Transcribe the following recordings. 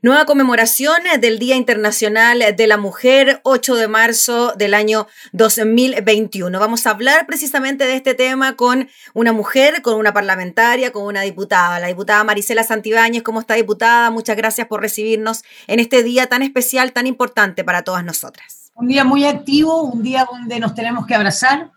Nueva conmemoración del Día Internacional de la Mujer, 8 de marzo del año 2021. Vamos a hablar precisamente de este tema con una mujer, con una parlamentaria, con una diputada, la diputada Marisela Santibáñez. ¿Cómo está, diputada? Muchas gracias por recibirnos en este día tan especial, tan importante para todas nosotras. Un día muy activo, un día donde nos tenemos que abrazar,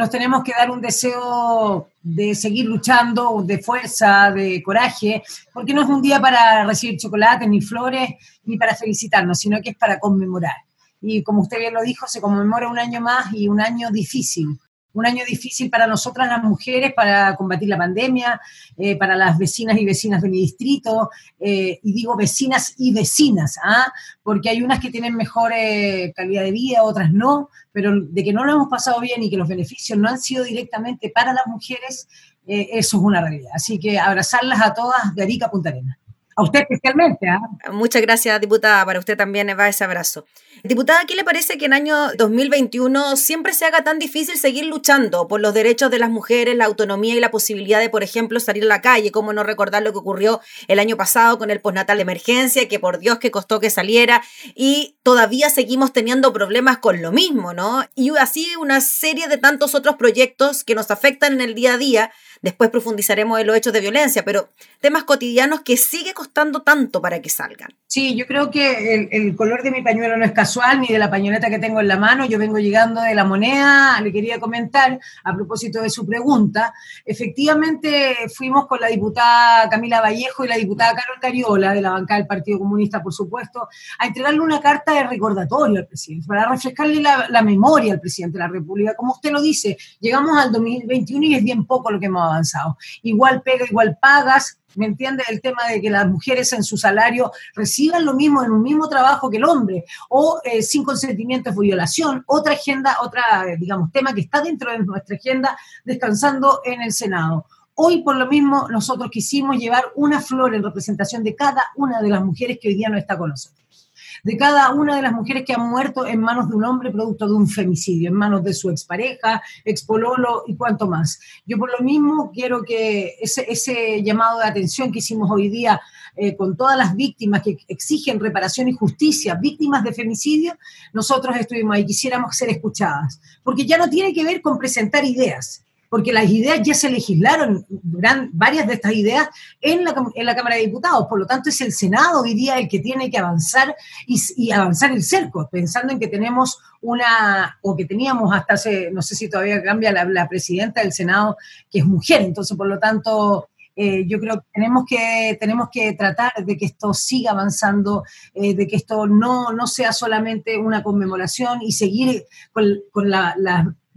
nos tenemos que dar un deseo de seguir luchando, de fuerza, de coraje, porque no es un día para recibir chocolate, ni flores, ni para felicitarnos, sino que es para conmemorar. Y como usted bien lo dijo, se conmemora un año más y un año difícil, un año difícil para nosotras las mujeres para combatir la pandemia, eh, para las vecinas y vecinas de mi distrito, eh, y digo vecinas y vecinas, ¿ah? porque hay unas que tienen mejor eh, calidad de vida, otras no, pero de que no lo hemos pasado bien y que los beneficios no han sido directamente para las mujeres, eso es una realidad. Así que abrazarlas a todas de Arica Punta Arenas. A usted especialmente. ¿ah? Muchas gracias, diputada. Para usted también va ese abrazo. Diputada, ¿qué le parece que en año 2021 siempre se haga tan difícil seguir luchando por los derechos de las mujeres, la autonomía y la posibilidad de, por ejemplo, salir a la calle? ¿Cómo no recordar lo que ocurrió el año pasado con el postnatal de emergencia, que por Dios que costó que saliera? Y todavía seguimos teniendo problemas con lo mismo, ¿no? Y así una serie de tantos otros proyectos que nos afectan en el día a día Después profundizaremos en los hechos de violencia, pero temas cotidianos que sigue costando tanto para que salgan. Sí, yo creo que el, color de mi pañuelo no es casual, ni de la pañoleta que tengo en la mano. Yo vengo llegando de la moneda, le quería comentar a propósito de su pregunta. Efectivamente, fuimos con la diputada Camila Vallejo y la diputada Carol Cariola, de la bancada del Partido Comunista, por supuesto, a entregarle una carta de recordatorio al presidente, para refrescarle la, la memoria al presidente de la República. Como usted lo dice, llegamos al 2021 y es bien poco lo que hemos avanzado. Igual pega, igual pagas, ¿me entiende? El tema de que las mujeres en su salario reciban lo mismo en un mismo trabajo que el hombre, o eh, sin consentimiento de violación, otra agenda, otra, digamos, tema que está dentro de nuestra agenda, descansando en el Senado. Hoy, por lo mismo, nosotros quisimos llevar una flor en representación de cada una de las mujeres que hoy día no está con nosotros de cada una de las mujeres que han muerto en manos de un hombre producto de un femicidio, en manos de su expareja, expololo y cuanto más. Yo por lo mismo quiero que ese, llamado de atención que hicimos hoy día eh, con todas las víctimas que exigen reparación y justicia, víctimas de femicidio, nosotros estuvimos ahí, quisiéramos ser escuchadas, porque ya no tiene que ver con presentar ideas, porque las ideas ya se legislaron, varias de estas ideas, en la, en la, Cámara de Diputados. Por lo tanto, es el Senado hoy día el que tiene que avanzar y, avanzar el cerco, pensando en que tenemos una, o que teníamos hasta hace, no sé si todavía cambia la, presidenta del Senado, que es mujer. Entonces, por lo tanto, eh, yo creo que tenemos que, tenemos que tratar de que esto siga avanzando, eh, de que esto no, no sea solamente una conmemoración y seguir con, con la,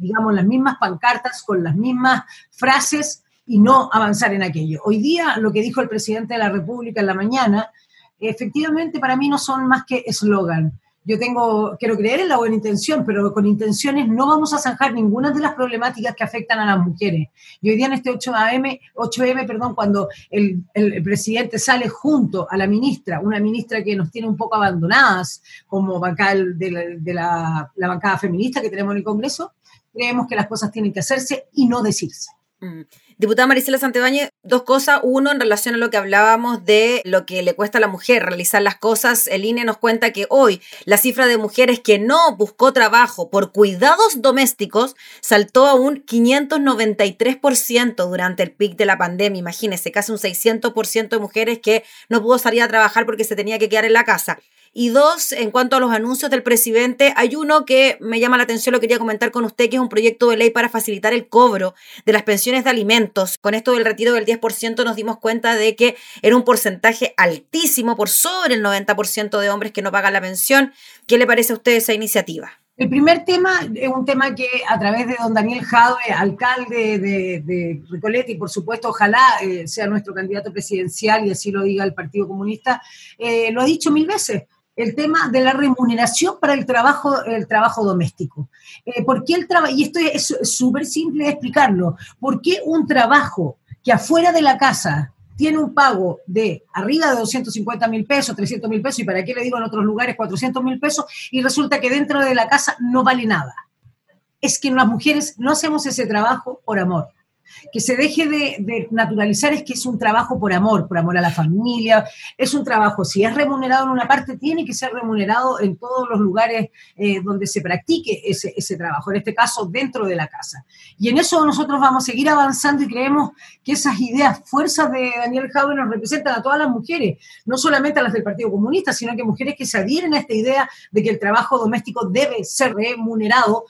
digamos, las mismas pancartas, con las mismas frases y no avanzar en aquello. Hoy día, lo que dijo el presidente de la República en la mañana, efectivamente para mí no son más que eslogan. Yo tengo, quiero creer en la buena intención, pero con intenciones no vamos a zanjar ninguna de las problemáticas que afectan a las mujeres. Y hoy día en este 8M, 8M perdón, cuando el, el, presidente sale junto a la ministra, una ministra que nos tiene un poco abandonadas como bancada de, la, de la, la bancada feminista que tenemos en el Congreso, creemos que las cosas tienen que hacerse y no decirse. Mm. Diputada Marisela Santibáñez, dos cosas. Uno, en relación a lo que hablábamos de lo que le cuesta a la mujer realizar las cosas, el INE nos cuenta que hoy la cifra de mujeres que no buscó trabajo por cuidados domésticos saltó a un 593% durante el pic de la pandemia. Imagínese, casi un 600% de mujeres que no pudo salir a trabajar porque se tenía que quedar en la casa. Y dos, en cuanto a los anuncios del presidente, hay uno que me llama la atención, lo quería comentar con usted, que es un proyecto de ley para facilitar el cobro de las pensiones de alimentos. Con esto del retiro del 10% nos dimos cuenta de que era un porcentaje altísimo, por sobre el 90% de hombres que no pagan la pensión. ¿Qué le parece a usted esa iniciativa? El primer tema es un tema que a través de don Daniel Jadwe, alcalde de, de Recoleta, y por supuesto ojalá eh, sea nuestro candidato presidencial y así lo diga el Partido Comunista, eh, lo ha dicho mil veces el tema de la remuneración para el trabajo, el trabajo doméstico. Eh, ¿Por qué el trabajo? Y esto es súper simple de explicarlo. ¿Por qué un trabajo que afuera de la casa tiene un pago de arriba de 250 mil pesos, 300 mil pesos, y para qué le digo en otros lugares 400 mil pesos, y resulta que dentro de la casa no vale nada? Es que las mujeres no hacemos ese trabajo por amor que se deje de, naturalizar es que es un trabajo por amor, por amor a la familia, es un trabajo, si es remunerado en una parte, tiene que ser remunerado en todos los lugares eh, donde se practique ese, ese, trabajo, en este caso dentro de la casa. Y en eso nosotros vamos a seguir avanzando y creemos que esas ideas, fuerzas de Daniel Jaube nos representan a todas las mujeres, no solamente a las del Partido Comunista, sino que mujeres que se adhieren a esta idea de que el trabajo doméstico debe ser remunerado,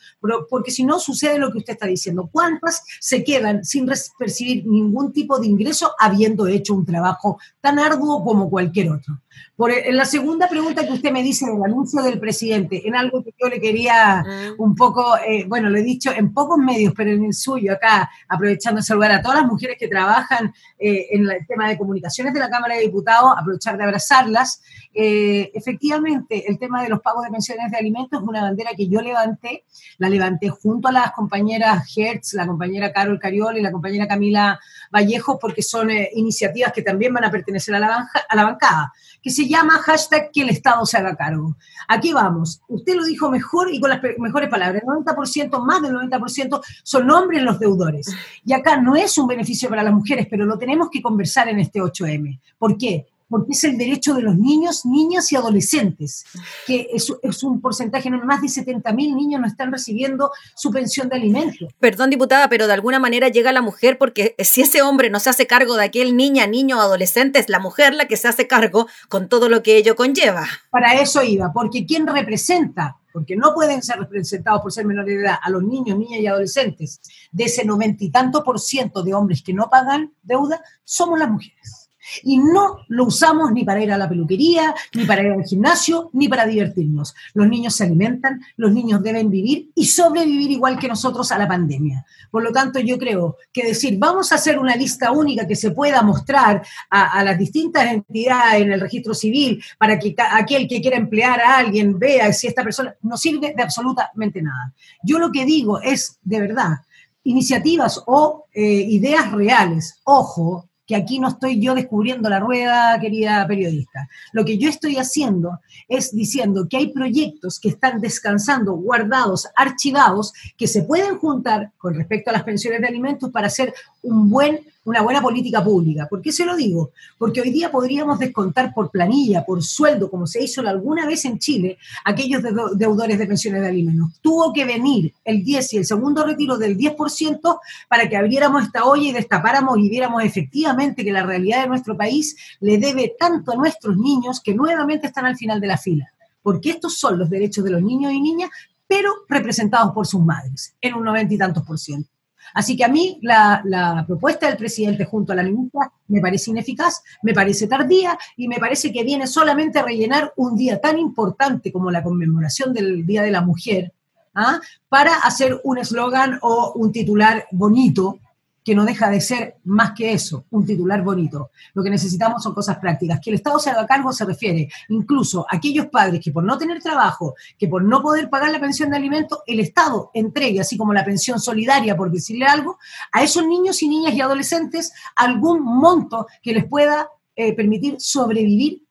porque si no sucede lo que usted está diciendo. ¿Cuántas se quedan sin percibir ningún tipo de ingreso habiendo hecho un trabajo tan arduo como cualquier otro. Por, en la segunda pregunta que usted me dice del anuncio del presidente, en algo que yo le quería mm. un poco, eh, bueno, lo he dicho en pocos medios, pero en el suyo, acá, aprovechando ese lugar a todas las mujeres que trabajan eh, en el tema de comunicaciones de la Cámara de Diputados, aprovechar de abrazarlas. Eh, efectivamente, el tema de los pagos de pensiones de alimentos es una bandera que yo levanté, la levanté junto a las compañeras Hertz, la compañera Carol Cariol y la compañera Camila Vallejo, porque son iniciativas que también van a pertenecer a la, a la bancada que se llama hashtag que el Estado se haga cargo. Aquí vamos. Usted lo dijo mejor y con las mejores palabras. El 90%, más del 90% son hombres los deudores. Y acá no es un beneficio para las mujeres, pero lo tenemos que conversar en este 8M. ¿Por qué? Porque es el derecho de los niños, niñas y adolescentes, que es, un porcentaje, no más de 70 mil niños no están recibiendo su pensión de alimentos. Perdón, diputada, pero de alguna manera llega la mujer porque si ese hombre no se hace cargo de aquel niña, niño o adolescente, es la mujer la que se hace cargo con todo lo que ello conlleva. Para eso iba, porque ¿quién representa porque no pueden ser representados por ser menores de edad a los niños, niñas y adolescentes, de ese noventa y tanto por ciento de hombres que no pagan deuda, somos las mujeres. Y no lo usamos ni para ir a la peluquería, ni para ir al gimnasio, ni para divertirnos. Los niños se alimentan, los niños deben vivir y sobrevivir igual que nosotros a la pandemia. Por lo tanto, yo creo que decir, vamos a hacer una lista única que se pueda mostrar a, las distintas entidades en el registro civil para que aquel que quiera emplear a alguien vea si esta persona no sirve de absolutamente nada. Yo lo que digo es, de verdad, iniciativas o eh, ideas reales. Ojo, que aquí no estoy yo descubriendo la rueda, querida periodista. Lo que yo estoy haciendo es diciendo que hay proyectos que están descansando, guardados, archivados, que se pueden juntar con respecto a las pensiones de alimentos para hacer un buen una buena política pública. ¿Por qué se lo digo? Porque hoy día podríamos descontar por planilla, por sueldo, como se hizo alguna vez en Chile, aquellos deudores de pensiones de alimentos. Tuvo que venir el 10 y el segundo retiro del 10% para que abriéramos esta olla y destapáramos y viéramos efectivamente que la realidad de nuestro país le debe tanto a nuestros niños que nuevamente están al final de la fila. Porque estos son los derechos de los niños y niñas, pero representados por sus madres, en un noventa y tantos por ciento. Así que a mí la, propuesta del presidente junto a la ministra me parece ineficaz, me parece tardía y me parece que viene solamente a rellenar un día tan importante como la conmemoración del Día de la Mujer, ¿ah? para hacer un eslogan o un titular bonito que no deja de ser más que eso, un titular bonito. Lo que necesitamos son cosas prácticas. Que el Estado se haga cargo se refiere incluso a aquellos padres que por no tener trabajo, que por no poder pagar la pensión de alimentos, el Estado entregue, así como la pensión solidaria, por decirle algo, a esos niños y niñas y adolescentes algún monto que les pueda eh, permitir sobrevivir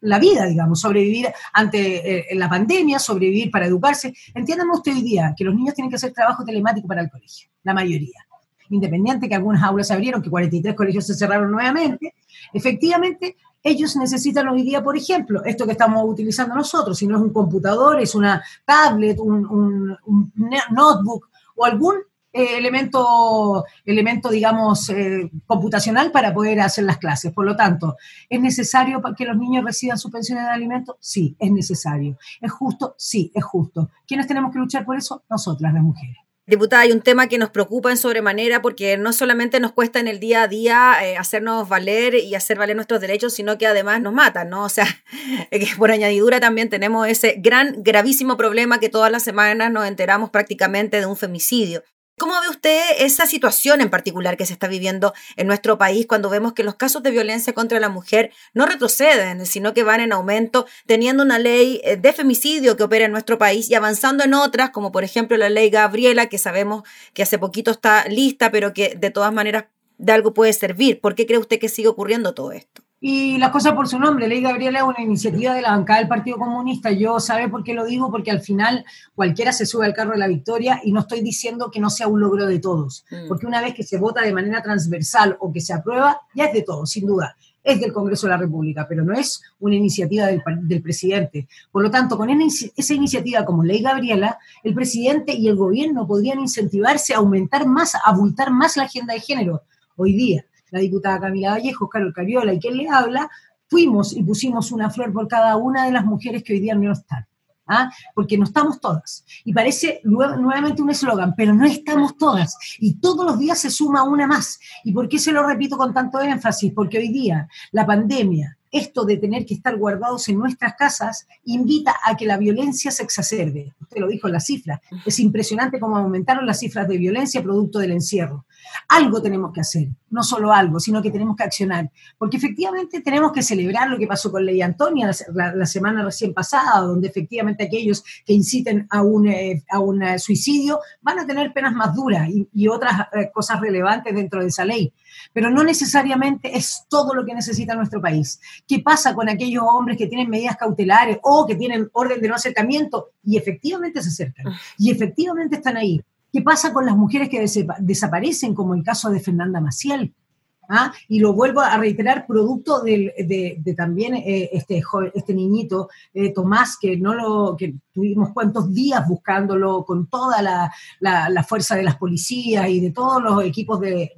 la vida, digamos, sobrevivir ante eh, la pandemia, sobrevivir para educarse. Entiéndame usted hoy día que los niños tienen que hacer trabajo telemático para el colegio, la mayoría independiente que algunas aulas se abrieron, que 43 colegios se cerraron nuevamente, efectivamente ellos necesitan hoy día, por ejemplo, esto que estamos utilizando nosotros, si no es un computador, es una tablet, un, notebook o algún eh, elemento, elemento, digamos, eh, computacional para poder hacer las clases. Por lo tanto, ¿es necesario que los niños reciban su pensión de alimentos? Sí, es necesario. ¿Es justo? Sí, es justo. ¿Quiénes tenemos que luchar por eso? Nosotras, las mujeres. Diputada, hay un tema que nos preocupa en sobremanera porque no solamente nos cuesta en el día a día eh, hacernos valer y hacer valer nuestros derechos, sino que además nos matan, ¿no? O sea, por añadidura también tenemos ese gran, gravísimo problema que todas las semanas nos enteramos prácticamente de un femicidio. ¿Cómo ve usted esa situación en particular que se está viviendo en nuestro país cuando vemos que los casos de violencia contra la mujer no retroceden, sino que van en aumento, teniendo una ley eh, de femicidio que opera en nuestro país y avanzando en otras, como por ejemplo la ley Gabriela, que sabemos que hace poquito está lista, pero que de todas maneras de algo puede servir? ¿Por qué cree usted que sigue ocurriendo todo esto? Y las cosas por su nombre, Ley Gabriela es una iniciativa de la bancada del Partido Comunista. Yo sabe por qué lo digo, porque al final cualquiera se sube al carro de la victoria y no estoy diciendo que no sea un logro de todos, mm. porque una vez que se vota de manera transversal o que se aprueba, ya es de todos, sin duda es del Congreso de la República, pero no es una iniciativa del, del, presidente. Por lo tanto, con esa iniciativa como Ley Gabriela, el presidente y el gobierno podrían incentivarse a aumentar más, a abultar más la agenda de género. Hoy día, la diputada Camila Vallejo, Carol Cariola y quien le habla, fuimos y pusimos una flor por cada una de las mujeres que hoy día no están. ¿Ah? porque no estamos todas. Y parece nuevamente un eslogan, pero no estamos todas. Y todos los días se suma una más. ¿Y por qué se lo repito con tanto énfasis? Porque hoy día la pandemia, esto de tener que estar guardados en nuestras casas invita a que la violencia se exacerbe. Usted lo dijo en la cifra. Es impresionante cómo aumentaron las cifras de violencia producto del encierro. Algo tenemos que hacer, no solo algo, sino que tenemos que accionar. Porque efectivamente tenemos que celebrar lo que pasó con Ley Antonia la, semana recién pasada, donde efectivamente aquellos que inciten a un, eh, a un eh, suicidio van a tener penas más duras y, y otras eh, cosas relevantes dentro de esa ley pero no necesariamente es todo lo que necesita nuestro país. ¿Qué pasa con aquellos hombres que tienen medidas cautelares o que tienen orden de no acercamiento y efectivamente se acercan y efectivamente están ahí? ¿Qué pasa con las mujeres que desaparecen, como el caso de Fernanda Maciel? ¿Ah? Y lo vuelvo a reiterar, producto de, también eh, este, este niñito, eh, Tomás, que no lo, que tuvimos cuantos días buscándolo con toda la, fuerza de las policías y de todos los equipos de,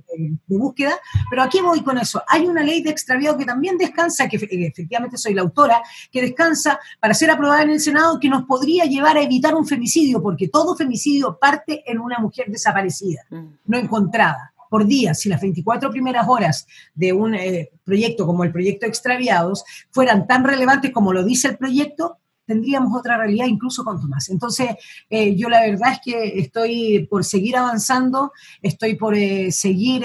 búsqueda. Pero aquí voy con eso. Hay una ley de extraviado que también descansa, que efectivamente soy la autora, que descansa para ser aprobada en el Senado, que nos podría llevar a evitar un femicidio, porque todo femicidio parte en una mujer desaparecida, mm. no encontrada por día, si las 24 primeras horas de un eh, proyecto como el proyecto Extraviados fueran tan relevantes como lo dice el proyecto, tendríamos otra realidad incluso con más. Entonces, eh, yo la verdad es que estoy por seguir avanzando, estoy por eh, seguir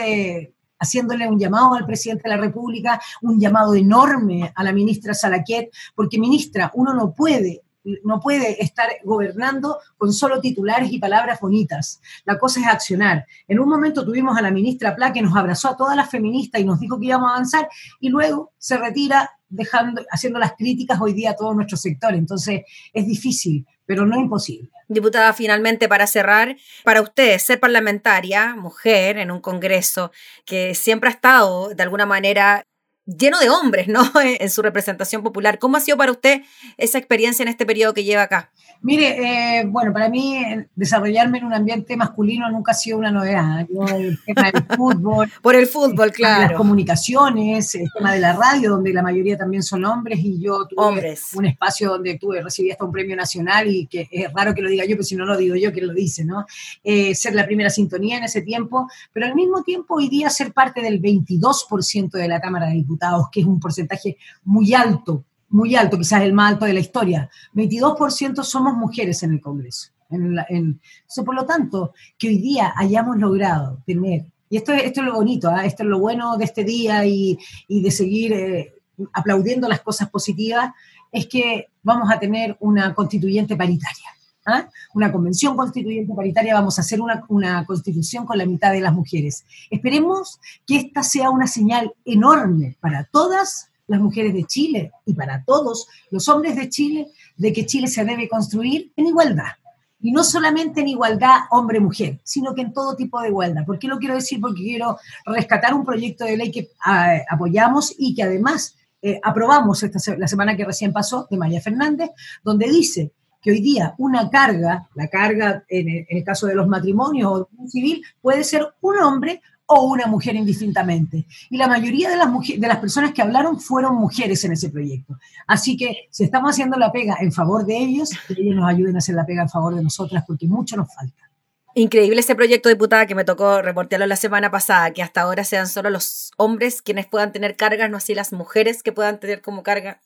haciéndole un llamado al presidente de la República, un llamado enorme a la ministra Salaquet, porque ministra, uno no puede no puede estar gobernando con solo titulares y palabras bonitas. La cosa es accionar. En un momento tuvimos a la ministra Pla que nos abrazó a todas las feministas y nos dijo que íbamos a avanzar y luego se retira dejando, haciendo las críticas hoy día a todo nuestro sector. Entonces es difícil, pero no imposible. Diputada, finalmente para cerrar, para usted ser parlamentaria, mujer en un Congreso que siempre ha estado de alguna manera lleno de hombres, ¿no? En su representación popular. ¿Cómo ha sido para usted esa experiencia en este periodo que lleva acá? Mire, eh, bueno, para mí eh, desarrollarme en un ambiente masculino nunca ha sido una novedad. Yo, el tema del fútbol. Por el fútbol, claro. Las comunicaciones, el tema de la radio, donde la mayoría también son hombres, y yo tuve un espacio donde tuve, recibí hasta un premio nacional, y que es raro que lo diga yo, pero si no lo digo yo, que lo dice, ¿no? Eh, ser la primera sintonía en ese tiempo, pero al mismo tiempo hoy día ser parte del 22% de la Cámara de Diputados, que es un porcentaje muy alto muy alto, quizás el más alto de la historia. 22% somos mujeres en el Congreso. En por lo tanto, que hoy día hayamos logrado tener, y esto, esto es lo bonito, ¿ah? esto es lo bueno de este día y, de seguir eh, aplaudiendo las cosas positivas, es que vamos a tener una constituyente paritaria. ¿Ah? Una convención constituyente paritaria, vamos a hacer una, constitución con la mitad de las mujeres. Esperemos que esta sea una señal enorme para todas las mujeres de Chile y para todos los hombres de Chile de que Chile se debe construir en igualdad. Y no solamente en igualdad hombre-mujer, sino que en todo tipo de igualdad. ¿Por qué lo quiero decir? Porque quiero rescatar un proyecto de ley que ah, apoyamos y que además eh, aprobamos esta, la semana que recién pasó de María Fernández, donde dice que hoy día una carga, la carga en el, caso de los matrimonios o civil, puede ser un hombre o una mujer indistintamente. Y la mayoría de las, de las personas que hablaron fueron mujeres en ese proyecto. Así que si estamos haciendo la pega en favor de ellos, que ellos nos ayuden a hacer la pega en favor de nosotras, porque mucho nos falta. Increíble este proyecto, diputada, que me tocó reportearlo la semana pasada, que hasta ahora sean solo los hombres quienes puedan tener cargas, no así las mujeres que puedan tener como carga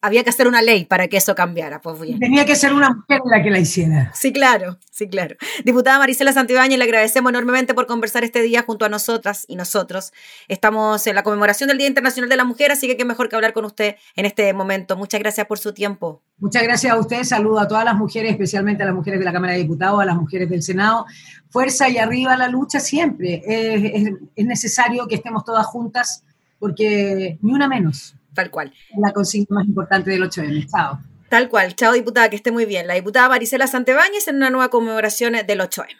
había que hacer una ley para que eso cambiara. Pues Tenía que ser una mujer la que la hiciera. Sí, claro, sí, claro. Diputada Marisela Santibáñez, le agradecemos enormemente por conversar este día junto a nosotras y nosotros. Estamos en la conmemoración del Día Internacional de la Mujer, así que qué mejor que hablar con usted en este momento. Muchas gracias por su tiempo. Muchas gracias a usted. Saludo a todas las mujeres, especialmente a las mujeres de la Cámara de Diputados, a las mujeres del Senado. Fuerza y arriba la lucha siempre. es necesario que estemos todas juntas porque ni una menos. Tal cual. La consigna más importante del 8M. Chao. Tal cual. Chao, diputada, que esté muy bien. La diputada Marisela Santebáñez en una nueva conmemoración del 8M.